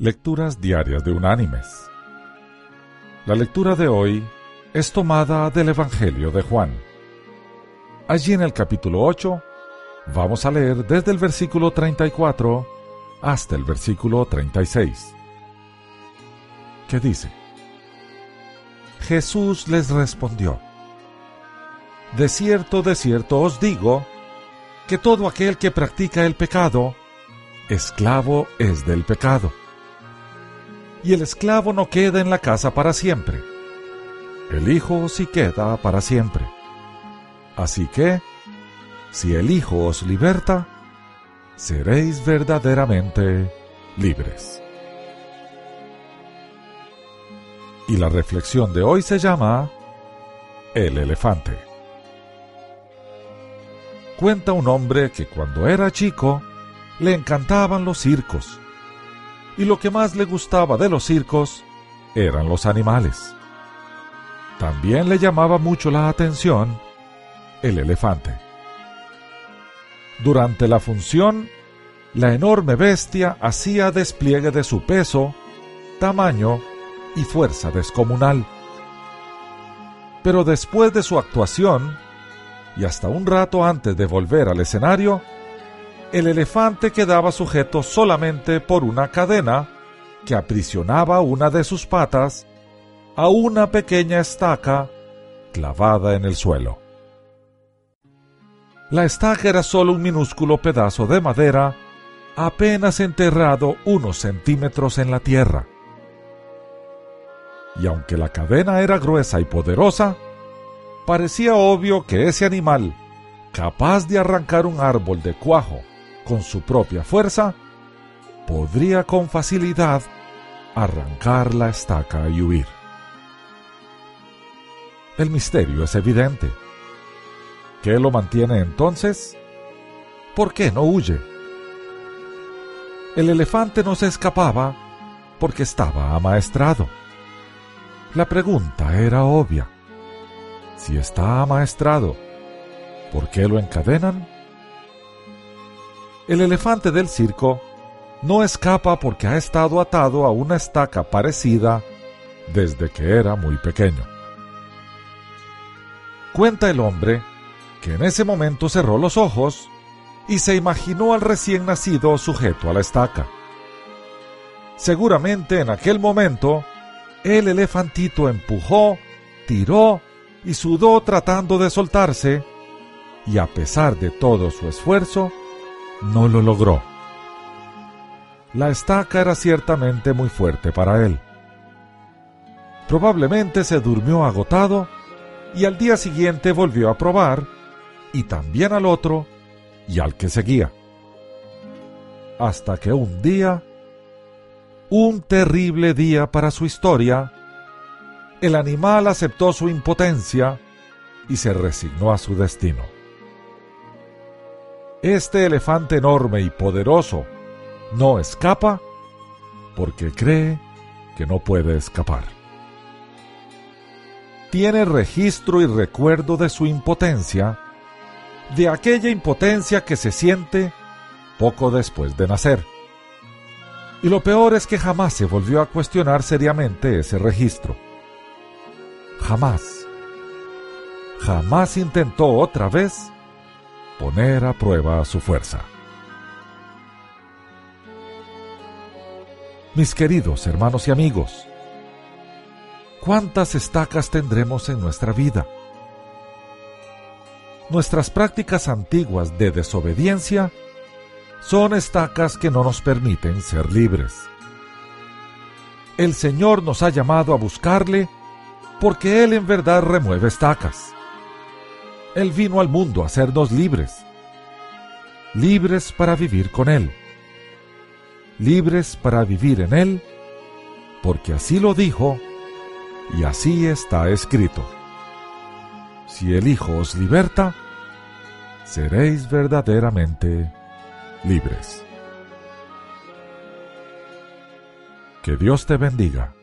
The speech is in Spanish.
Lecturas Diarias de Unánimes. La lectura de hoy es tomada del Evangelio de Juan. Allí en el capítulo 8 vamos a leer desde el versículo 34 hasta el versículo 36, que dice, Jesús les respondió, De cierto, de cierto os digo, que todo aquel que practica el pecado, esclavo es del pecado y el esclavo no queda en la casa para siempre. El Hijo sí queda para siempre. Así que, si el Hijo os liberta, seréis verdaderamente libres. Y la reflexión de hoy se llama El elefante. Cuenta un hombre que cuando era chico le encantaban los circos y lo que más le gustaba de los circos eran los animales. También le llamaba mucho la atención el elefante. Durante la función, la enorme bestia hacía despliegue de su peso, tamaño y fuerza descomunal. Pero después de su actuación, y hasta un rato antes de volver al escenario, el elefante quedaba sujeto solamente por una cadena que aprisionaba una de sus patas a una pequeña estaca clavada en el suelo. La estaca era solo un minúsculo pedazo de madera apenas enterrado unos centímetros en la tierra. Y aunque la cadena era gruesa y poderosa, parecía obvio que ese animal, capaz de arrancar un árbol de cuajo con su propia fuerza, podría con facilidad arrancar la estaca y huir. El misterio es evidente. ¿Qué lo mantiene entonces? ¿Por qué no huye? El elefante no se escapaba porque estaba amaestrado. La pregunta era obvia. Si está amaestrado, ¿por qué lo encadenan? El elefante del circo no escapa porque ha estado atado a una estaca parecida desde que era muy pequeño. Cuenta el hombre que en ese momento cerró los ojos y se imaginó al recién nacido sujeto a la estaca. Seguramente en aquel momento el elefantito empujó, tiró y sudó tratando de soltarse, y a pesar de todo su esfuerzo, no lo logró. La estaca era ciertamente muy fuerte para él. Probablemente se durmió agotado y al día siguiente volvió a probar, y también al otro y al que seguía. Hasta que un día, un terrible día para su historia, el animal aceptó su impotencia y se resignó a su destino. Este elefante enorme y poderoso no escapa porque cree que no puede escapar. Tiene registro y recuerdo de su impotencia, de aquella impotencia que se siente poco después de nacer. Y lo peor es que jamás se volvió a cuestionar seriamente ese registro. Jamás. Jamás intentó otra vez poner a prueba su fuerza. Mis queridos hermanos y amigos, ¿cuántas estacas tendremos en nuestra vida? Nuestras prácticas antiguas de desobediencia son estacas que no nos permiten ser libres. El Señor nos ha llamado a buscarle porque Él en verdad remueve estacas. Él vino al mundo a hacernos libres, libres para vivir con Él, libres para vivir en Él, porque así lo dijo y así está escrito. Si el Hijo os liberta, seréis verdaderamente libres. Que Dios te bendiga.